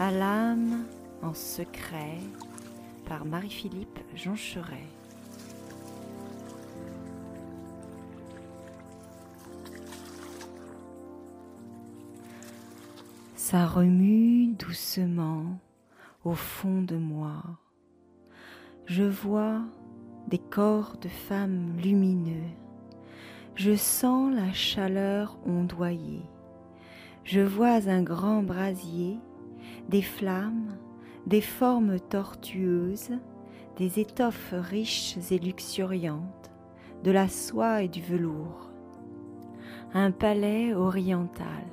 À l'âme en secret par Marie-Philippe Joncheret. Ça remue doucement au fond de moi. Je vois des corps de femmes lumineux. Je sens la chaleur ondoyer. Je vois un grand brasier, des flammes, des formes tortueuses, des étoffes riches et luxuriantes, de la soie et du velours. Un palais oriental,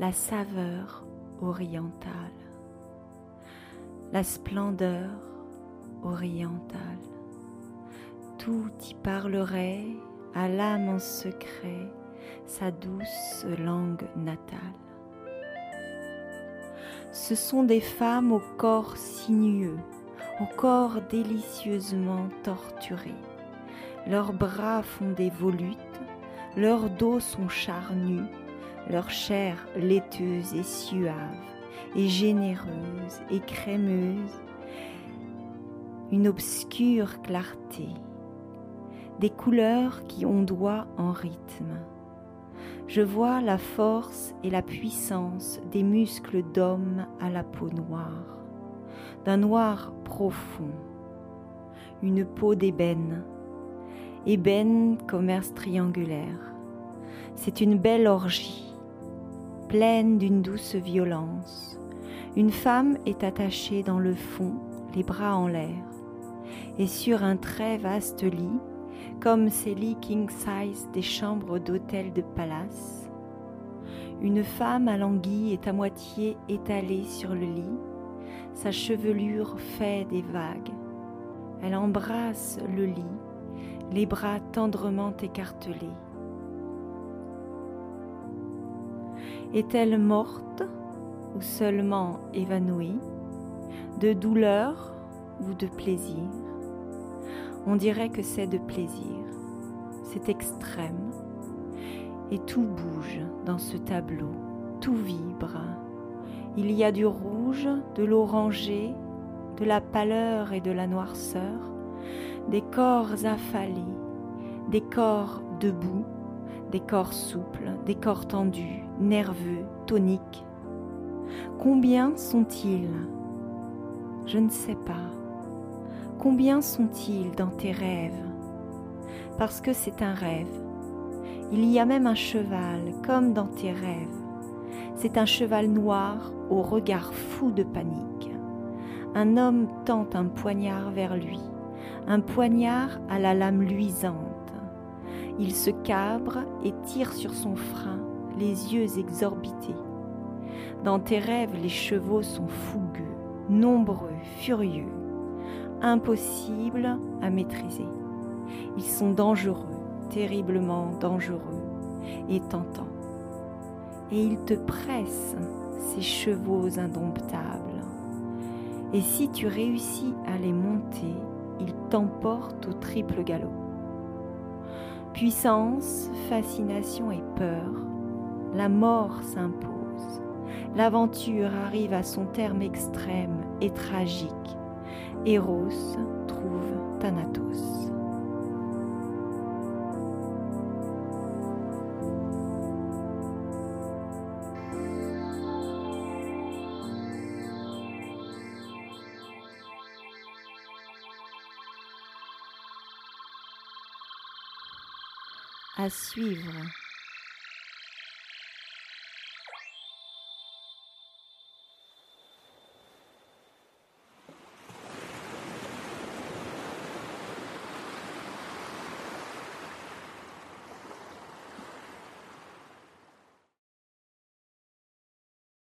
la saveur orientale, la splendeur orientale. Tout y parlerait à l'âme en secret sa douce langue natale. Ce sont des femmes au corps sinueux, au corps délicieusement torturé. Leurs bras font des volutes, leurs dos sont charnus, leur chair laiteuse et suave, et généreuse et crémeuse, une obscure clarté, des couleurs qui ondoient en rythme. Je vois la force et la puissance des muscles d'homme à la peau noire, d'un noir profond, une peau d'ébène, ébène commerce triangulaire. C'est une belle orgie pleine d'une douce violence. Une femme est attachée dans le fond, les bras en l'air, et sur un très vaste lit, comme ces lits king size des chambres d'hôtel de palace. Une femme à l'anguille est à moitié étalée sur le lit, sa chevelure fait des vagues. Elle embrasse le lit, les bras tendrement écartelés. Est-elle morte ou seulement évanouie? De douleur ou de plaisir? On dirait que c'est de plaisir. C'est extrême. Et tout bouge dans ce tableau, tout vibre. Il y a du rouge, de l'oranger, de la pâleur et de la noirceur, des corps affalés, des corps debout, des corps souples, des corps tendus, nerveux, toniques. Combien sont-ils? Je ne sais pas. Combien sont-ils dans tes rêves? Parce que c'est un rêve. Il y a même un cheval, comme dans tes rêves. C'est un cheval noir au regard fou de panique. Un homme tend un poignard vers lui, un poignard à la lame luisante il se cabre et tire sur son frein, les yeux exorbités. Dans tes rêves, les chevaux sont fougueux, nombreux, furieux, impossibles à maîtriser. Ils sont dangereux, terriblement dangereux et tentants. Et ils te pressent, ces chevaux indomptables. Et si tu réussis à les monter, ils t'emportent au triple galop. Puissance, fascination et peur, la mort s'impose. L'aventure arrive à son terme extrême et tragique. Eros trouve Thanatos. à suivre.